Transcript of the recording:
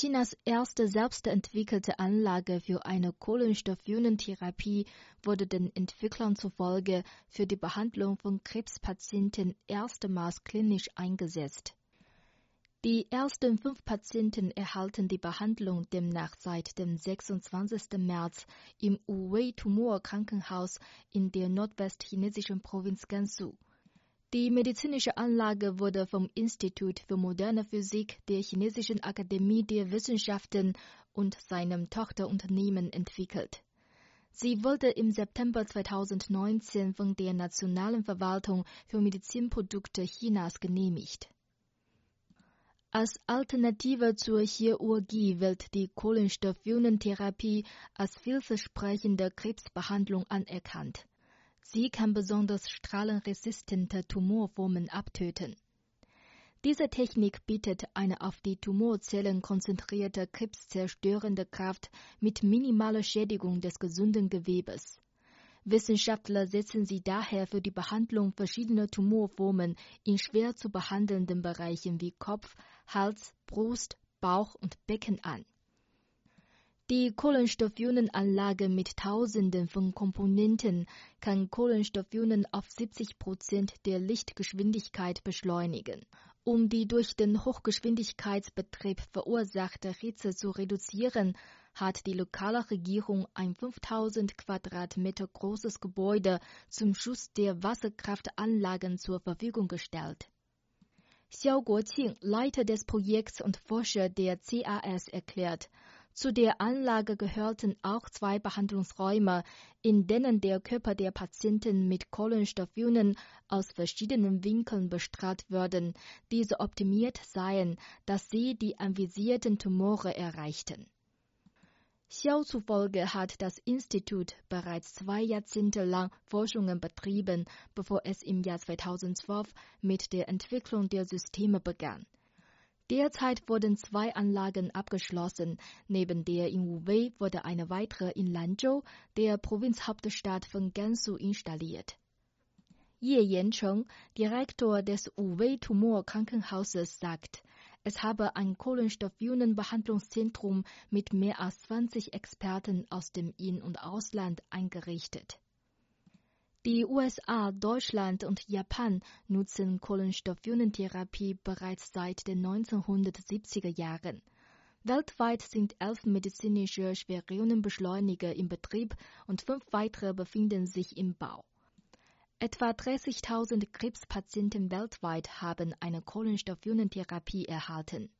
Chinas erste selbstentwickelte Anlage für eine Kohlenstoffionentherapie wurde den Entwicklern zufolge für die Behandlung von Krebspatienten erstmals klinisch eingesetzt. Die ersten fünf Patienten erhalten die Behandlung demnach seit dem 26. März im Uwei Tumorkrankenhaus in der nordwestchinesischen Provinz Gansu. Die medizinische Anlage wurde vom Institut für moderne Physik der Chinesischen Akademie der Wissenschaften und seinem Tochterunternehmen entwickelt. Sie wurde im September 2019 von der Nationalen Verwaltung für Medizinprodukte Chinas genehmigt. Als Alternative zur Chirurgie wird die Kohlenstoffionentherapie als vielversprechende Krebsbehandlung anerkannt. Sie kann besonders strahlenresistente Tumorformen abtöten. Diese Technik bietet eine auf die Tumorzellen konzentrierte krebszerstörende Kraft mit minimaler Schädigung des gesunden Gewebes. Wissenschaftler setzen sie daher für die Behandlung verschiedener Tumorformen in schwer zu behandelnden Bereichen wie Kopf, Hals, Brust, Bauch und Becken an. Die Kohlenstoffionenanlage mit Tausenden von Komponenten kann Kohlenstoffionen auf 70 Prozent der Lichtgeschwindigkeit beschleunigen. Um die durch den Hochgeschwindigkeitsbetrieb verursachte Hitze zu reduzieren, hat die lokale Regierung ein 5000 Quadratmeter großes Gebäude zum Schutz der Wasserkraftanlagen zur Verfügung gestellt. Xiao Guoqing, Leiter des Projekts und Forscher der CAS, erklärt, zu der Anlage gehörten auch zwei Behandlungsräume, in denen der Körper der Patienten mit Kohlenstoffionen aus verschiedenen Winkeln bestrahlt würden, diese optimiert seien, dass sie die anvisierten Tumore erreichten. Xiao zufolge hat das Institut bereits zwei Jahrzehnte lang Forschungen betrieben, bevor es im Jahr 2012 mit der Entwicklung der Systeme begann. Derzeit wurden zwei Anlagen abgeschlossen. Neben der in Wuwei wurde eine weitere in Lanzhou, der Provinzhauptstadt von Gansu, installiert. Ye Yancheng, Direktor des Wuwei Tumorkrankenhauses, sagt, es habe ein Kohlenstoffionenbehandlungszentrum mit mehr als 20 Experten aus dem In- und Ausland eingerichtet. Die USA, Deutschland und Japan nutzen Kohlenstoffionentherapie bereits seit den 1970er Jahren. Weltweit sind elf medizinische Schwerionenbeschleuniger im Betrieb und fünf weitere befinden sich im Bau. Etwa 30.000 Krebspatienten weltweit haben eine Kohlenstoffionentherapie erhalten.